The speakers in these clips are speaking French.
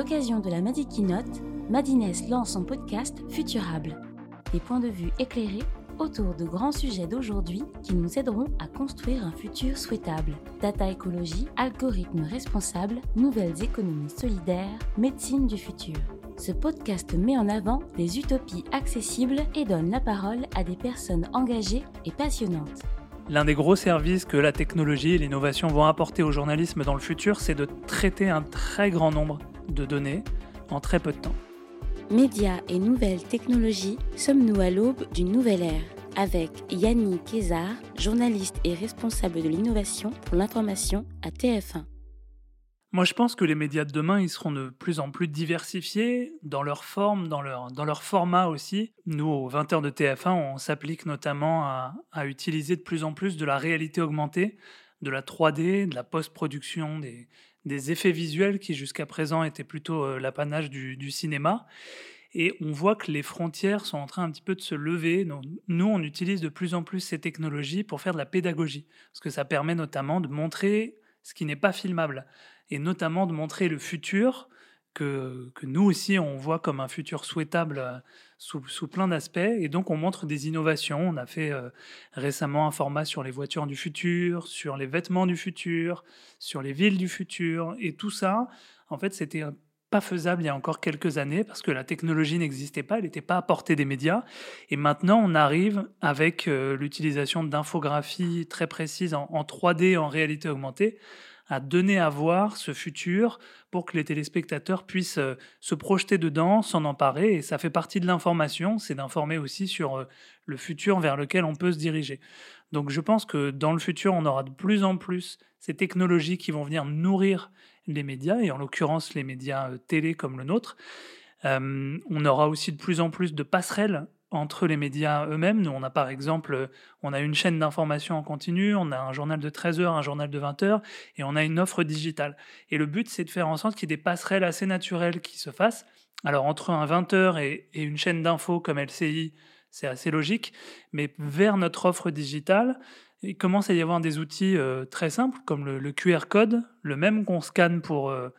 l'occasion de la Madi Keynote, Madines lance son podcast Futurable. Des points de vue éclairés autour de grands sujets d'aujourd'hui qui nous aideront à construire un futur souhaitable. Data écologie, algorithmes responsables, nouvelles économies solidaires, médecine du futur. Ce podcast met en avant des utopies accessibles et donne la parole à des personnes engagées et passionnantes. L'un des gros services que la technologie et l'innovation vont apporter au journalisme dans le futur, c'est de traiter un très grand nombre de données en très peu de temps. Médias et nouvelles technologies, sommes-nous à l'aube d'une nouvelle ère? Avec Yannick Kézard, journaliste et responsable de l'innovation pour l'information à TF1. Moi, je pense que les médias de demain, ils seront de plus en plus diversifiés dans leur forme, dans leur, dans leur format aussi. Nous, aux 20h de TF1, on s'applique notamment à, à, utiliser de plus en plus de la réalité augmentée, de la 3D, de la post-production, des, des, effets visuels qui jusqu'à présent étaient plutôt euh, l'apanage du, cinéma. Et on voit que les frontières sont en train un petit peu de se lever. Nous, on utilise de plus en plus ces technologies pour faire de la pédagogie, parce que ça permet notamment de montrer ce qui n'est pas filmable et notamment de montrer le futur que, nous aussi on voit comme un futur souhaitable euh, sous, sous plein d'aspects. Et donc on montre des innovations. On a fait euh, récemment un format sur les voitures du futur, sur les vêtements du futur, sur les villes du futur. Et tout ça, en fait, c'était pas faisable il y a encore quelques années parce que la technologie n'existait pas, elle n'était pas à portée des médias. Et maintenant, on arrive avec euh, l'utilisation d'infographies très précises en, en 3D, en réalité augmentée, à donner à voir ce futur pour que les téléspectateurs puissent euh, se projeter dedans, s'en emparer. Et ça fait partie de l'information, c'est d'informer aussi sur euh, le futur vers lequel on peut se diriger. Donc je pense que dans le futur, on aura de plus en plus ces technologies qui vont venir nourrir les médias, et en l'occurrence les médias euh, télé comme le nôtre. On aura aussi de plus en plus de passerelles entre les médias eux-mêmes. Nous, on a par exemple, on a une chaîne d'information en continu, on a un journal de 13 heures, un journal de 20 heures, et on a une offre digitale. Et le but, c'est de faire en sorte qu'il y ait des passerelles assez naturelles qui se fassent. Alors, entre un 20 heures et, et une chaîne d'infos comme LCI, c'est assez logique, mais vers notre offre digitale, il commence à y avoir des outils euh, très simples, comme le, le, QR code, le même qu'on scanne pour... Euh,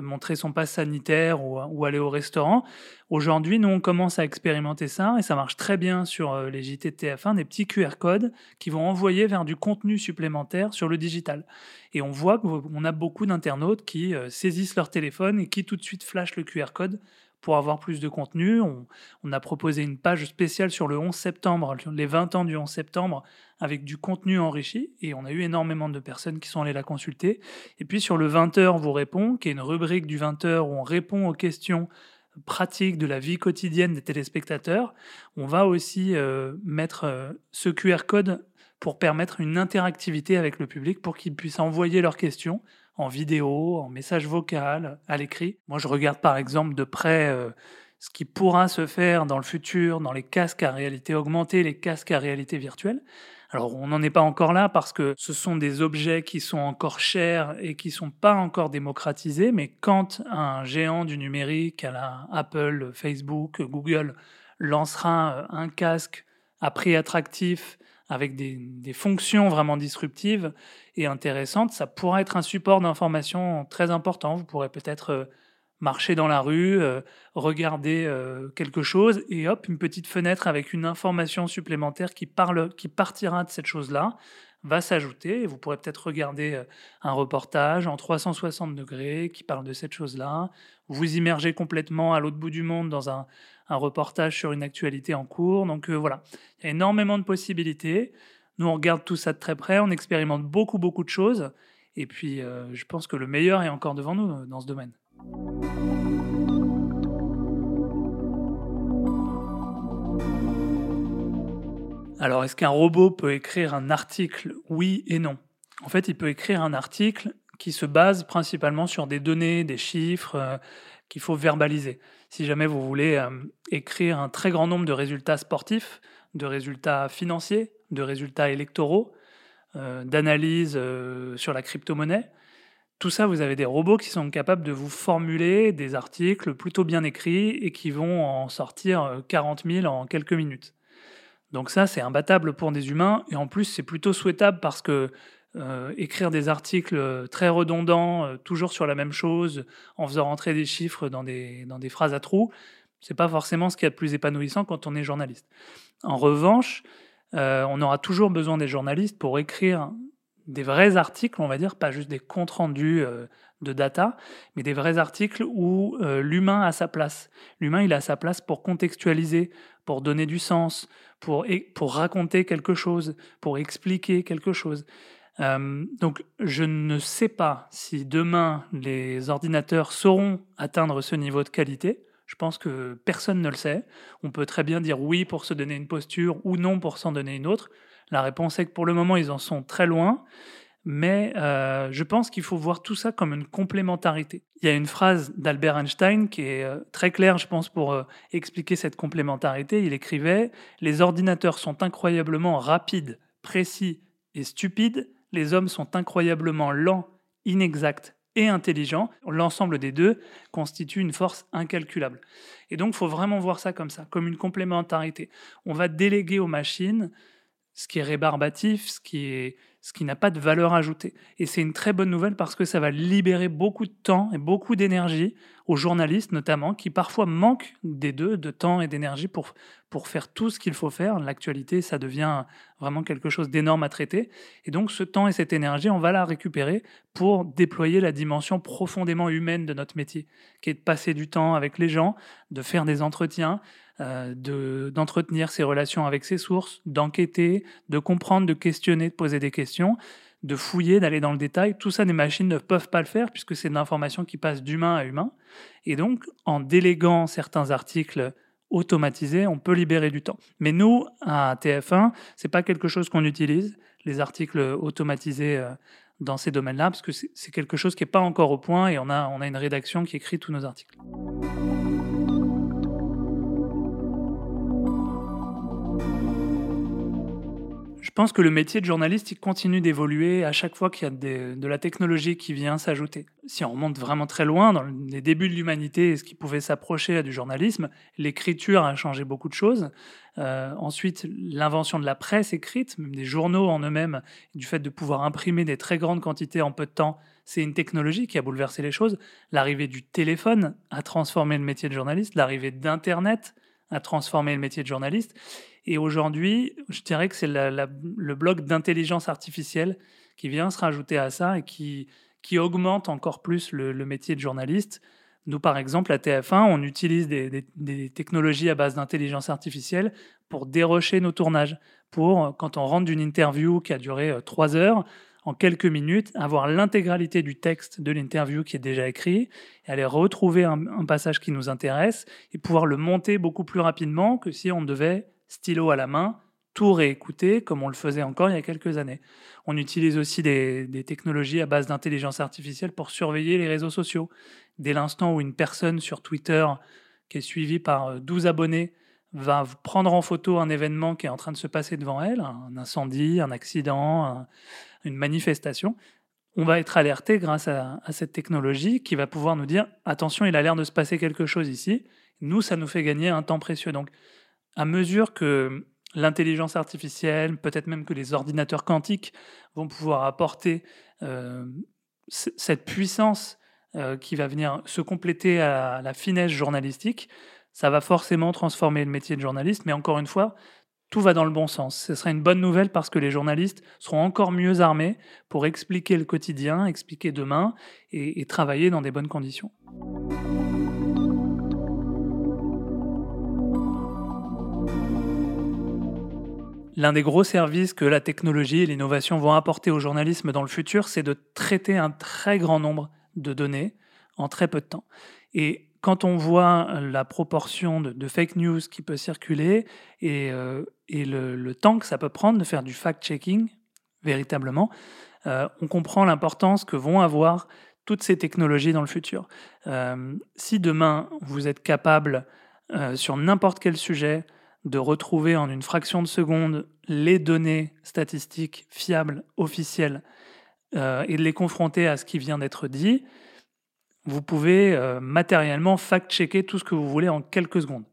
montrer son passe sanitaire ou, ou aller au restaurant. Aujourd'hui, nous, on commence à expérimenter ça et ça marche très bien sur euh, les JT de TF1, des petits QR codes qui vont envoyer vers du contenu supplémentaire sur le digital. Et on voit qu'on a beaucoup d'internautes qui euh, saisissent leur téléphone et qui tout de suite flashent le QR code pour avoir plus de contenu. On, a proposé une page spéciale sur le 11 septembre, les 20 ans du 11 septembre, avec du contenu enrichi, et on a eu énormément de personnes qui sont allées la consulter. Et puis sur le 20h vous répond, qui est une rubrique du 20h où on répond aux questions pratiques de la vie quotidienne des téléspectateurs, on va aussi euh, mettre euh, ce QR code pour permettre une interactivité avec le public, pour qu'ils puissent envoyer leurs questions en vidéo, en message vocal, à l'écrit. Moi, je regarde par exemple de près euh, ce qui pourra se faire dans le futur, dans les casques à réalité augmentée, les casques à réalité virtuelle. Alors, on n'en est pas encore là parce que ce sont des objets qui sont encore chers et qui sont pas encore démocratisés, mais quand un géant du numérique, à la Apple, Facebook, Google, lancera un casque à prix attractif avec des, fonctions vraiment disruptives et intéressantes, ça pourra être un support d'information très important. Vous pourrez peut-être euh, marcher dans la rue, euh, regarder euh, quelque chose et hop, une petite fenêtre avec une information supplémentaire qui, parle, qui partira de cette chose-là va s'ajouter vous pourrez peut-être regarder un reportage en 360 degrés qui parle de cette chose-là, vous immerger complètement à l'autre bout du monde dans un, reportage sur une actualité en cours. Donc euh, voilà, il y a énormément de possibilités. Nous, on regarde tout ça de très près, on expérimente beaucoup, beaucoup de choses. Et puis, euh, je pense que le meilleur est encore devant nous euh, dans ce domaine. Alors, est-ce qu'un robot peut écrire un article Oui et non? En fait, il peut écrire un article qui se base principalement sur des données, des chiffres, qu'il faut verbaliser. Si jamais vous voulez euh, écrire un très grand nombre de résultats sportifs, de résultats financiers, de résultats électoraux, euh, d'analyses euh, sur la crypto-monnaie, tout ça, vous avez des robots qui sont capables de vous formuler des articles plutôt bien écrits et qui vont en sortir 40 000 en quelques minutes. Donc ça, c'est imbattable pour des humains et en plus, c'est plutôt souhaitable parce que euh, écrire des articles très redondants, toujours sur la même chose, en faisant rentrer des chiffres dans des, dans des phrases à trous, c'est pas forcément ce qui est le plus épanouissant quand on est journaliste. En revanche, on aura toujours besoin des journalistes pour écrire des vrais articles, on va dire, pas juste des comptes rendus de data, mais des vrais articles où l'humain a sa place. L'humain, il a sa place pour contextualiser, pour donner du sens, pour, pour raconter quelque chose, pour expliquer quelque chose. Euh, donc je ne sais pas si demain les ordinateurs sauront atteindre ce niveau de qualité. Je pense que personne ne le sait. On peut très bien dire oui pour se donner une posture ou non pour s'en donner une autre. La réponse est que pour le moment, ils en sont très loin. Mais euh, je pense qu'il faut voir tout ça comme une complémentarité. Il y a une phrase d'Albert Einstein qui est euh, très claire, je pense, pour euh, expliquer cette complémentarité. Il écrivait Les ordinateurs sont incroyablement rapides, précis et stupides. Les hommes sont incroyablement lents, inexacts et intelligents. L'ensemble des deux constitue une force incalculable. Et donc, il faut vraiment voir ça comme ça, comme une complémentarité. On va déléguer aux machines ce qui est rébarbatif, ce qui est ce qui n'a pas de valeur ajoutée. Et c'est une très bonne nouvelle parce que ça va libérer beaucoup de temps et beaucoup d'énergie aux journalistes notamment, qui parfois manquent des deux, de temps et d'énergie pour, pour faire tout ce qu'il faut faire. L'actualité, ça devient vraiment quelque chose d'énorme à traiter. Et donc ce temps et cette énergie, on va la récupérer pour déployer la dimension profondément humaine de notre métier, qui est de passer du temps avec les gens, de faire des entretiens, euh, d'entretenir ses relations avec ses sources, d'enquêter, de comprendre, de questionner, de poser des questions, de fouiller, d'aller dans le détail. Tout ça, des machines ne peuvent pas le faire puisque c'est de l'information qui passe d'humain à humain. Et donc, en déléguant certains articles automatisés, on peut libérer du temps. Mais nous, à TF1, c'est pas quelque chose qu'on utilise, les articles automatisés euh, dans ces domaines-là, parce que c'est quelque chose qui n'est pas encore au point et on a, on a une rédaction qui écrit tous nos articles. Je pense que le métier de journaliste, il continue d'évoluer à chaque fois qu'il y a de la technologie qui vient s'ajouter. Si on remonte vraiment très loin, dans les débuts de l'humanité ce qui pouvait s'approcher du journalisme, l'écriture a changé beaucoup de choses. Euh, ensuite, l'invention de la presse écrite, même des journaux en eux-mêmes, du fait de pouvoir imprimer des très grandes quantités en peu de temps, c'est une technologie qui a bouleversé les choses. L'arrivée du téléphone a transformé le métier de journaliste, l'arrivée d'Internet a transformé le métier de journaliste. Et aujourd'hui, je dirais que c'est le bloc d'intelligence artificielle qui vient se rajouter à ça et qui, qui augmente encore plus le, métier de journaliste. Nous, par exemple, à TF1, on utilise des, technologies à base d'intelligence artificielle pour dérocher nos tournages. Pour, quand on rentre d'une interview qui a duré euh, trois heures, en quelques minutes, avoir l'intégralité du texte de l'interview qui est déjà écrit, et aller retrouver un, passage qui nous intéresse, et pouvoir le monter beaucoup plus rapidement que si on devait stylo à la main, tout réécouter comme on le faisait encore il y a quelques années. On utilise aussi des, technologies à base d'intelligence artificielle pour surveiller les réseaux sociaux. Dès l'instant où une personne sur Twitter qui est suivie par 12 euh, abonnés va prendre en photo un événement qui est en train de se passer devant elle, un incendie, un accident, une manifestation, on va être alerté grâce à, à, cette technologie qui va pouvoir nous dire attention, il a l'air de se passer quelque chose ici. Nous, ça nous fait gagner un temps précieux. Donc, à mesure que l'intelligence artificielle, peut-être même que les ordinateurs quantiques vont pouvoir apporter euh, cette puissance euh, qui va venir se compléter à la finesse journalistique, ça va forcément transformer le métier de journaliste. Mais encore une fois, tout va dans le bon sens. Ce serait une bonne nouvelle parce que les journalistes seront encore mieux armés pour expliquer le quotidien, expliquer demain et travailler dans des bonnes conditions. L'un des gros services que la technologie et l'innovation vont apporter au journalisme dans le futur, c'est de traiter un très grand nombre de données en très peu de temps. Et quand on voit la proportion de, fake news qui peut circuler et, euh, le, temps que ça peut prendre de faire du fact-checking, véritablement, euh, on comprend l'importance que vont avoir toutes ces technologies dans le futur. Euh, si demain, vous êtes capable, sur n'importe quel sujet, de retrouver en une fraction de seconde les données statistiques fiables, officielles, euh, et de les confronter à ce qui vient d'être dit, vous pouvez euh, matériellement fact-checker tout ce que vous voulez en quelques secondes.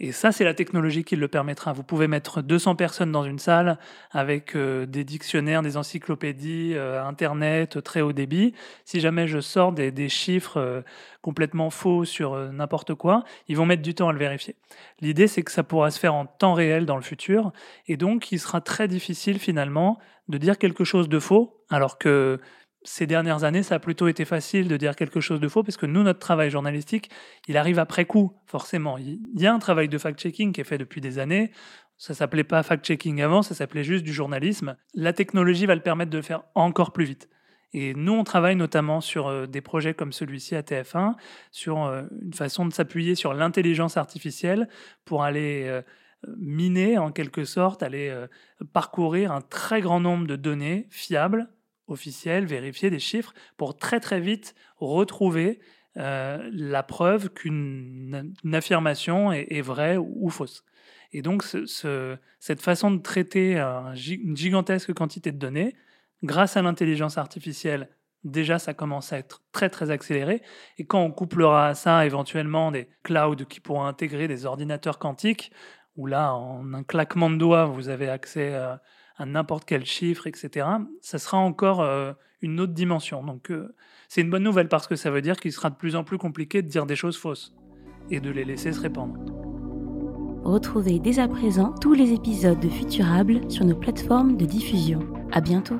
Et ça, c'est la technologie qui le permettra. Vous pouvez mettre 200 personnes dans une salle avec euh, des dictionnaires, des encyclopédies, euh, Internet, très haut débit. Si jamais je sors des, chiffres euh, complètement faux sur n'importe quoi, ils vont mettre du temps à le vérifier. L'idée, c'est que ça pourra se faire en temps réel dans le futur. Et donc, il sera très difficile finalement de dire quelque chose de faux, alors que ces dernières années, ça a plutôt été facile de dire quelque chose de faux, parce que nous, notre travail journalistique, il arrive après coup, forcément. Il y a un travail de fact-checking qui est fait depuis des années. Ça s'appelait pas fact-checking avant, ça s'appelait juste du journalisme. La technologie va le permettre de le faire encore plus vite. Et nous, on travaille notamment sur euh, des projets comme celui-ci à TF1, sur euh, une façon de s'appuyer sur l'intelligence artificielle pour aller euh, miner, en quelque sorte, aller parcourir un très grand nombre de données fiables, officiel, vérifier des chiffres pour très très vite retrouver euh, la preuve qu'une affirmation est, vraie ou, fausse. Et donc ce, cette façon de traiter une gigantesque quantité de données, grâce à l'intelligence artificielle, déjà ça commence à être très très accéléré. Et quand on couplera à ça éventuellement des clouds qui pourront intégrer des ordinateurs quantiques, où là, en un claquement de doigts, vous avez accès à à n'importe quel chiffre, etc., ça sera encore euh, une autre dimension. Donc euh, c'est une bonne nouvelle parce que ça veut dire qu'il sera de plus en plus compliqué de dire des choses fausses et de les laisser se répandre. Retrouvez dès à présent tous les épisodes de Futurable sur nos plateformes de diffusion. À bientôt.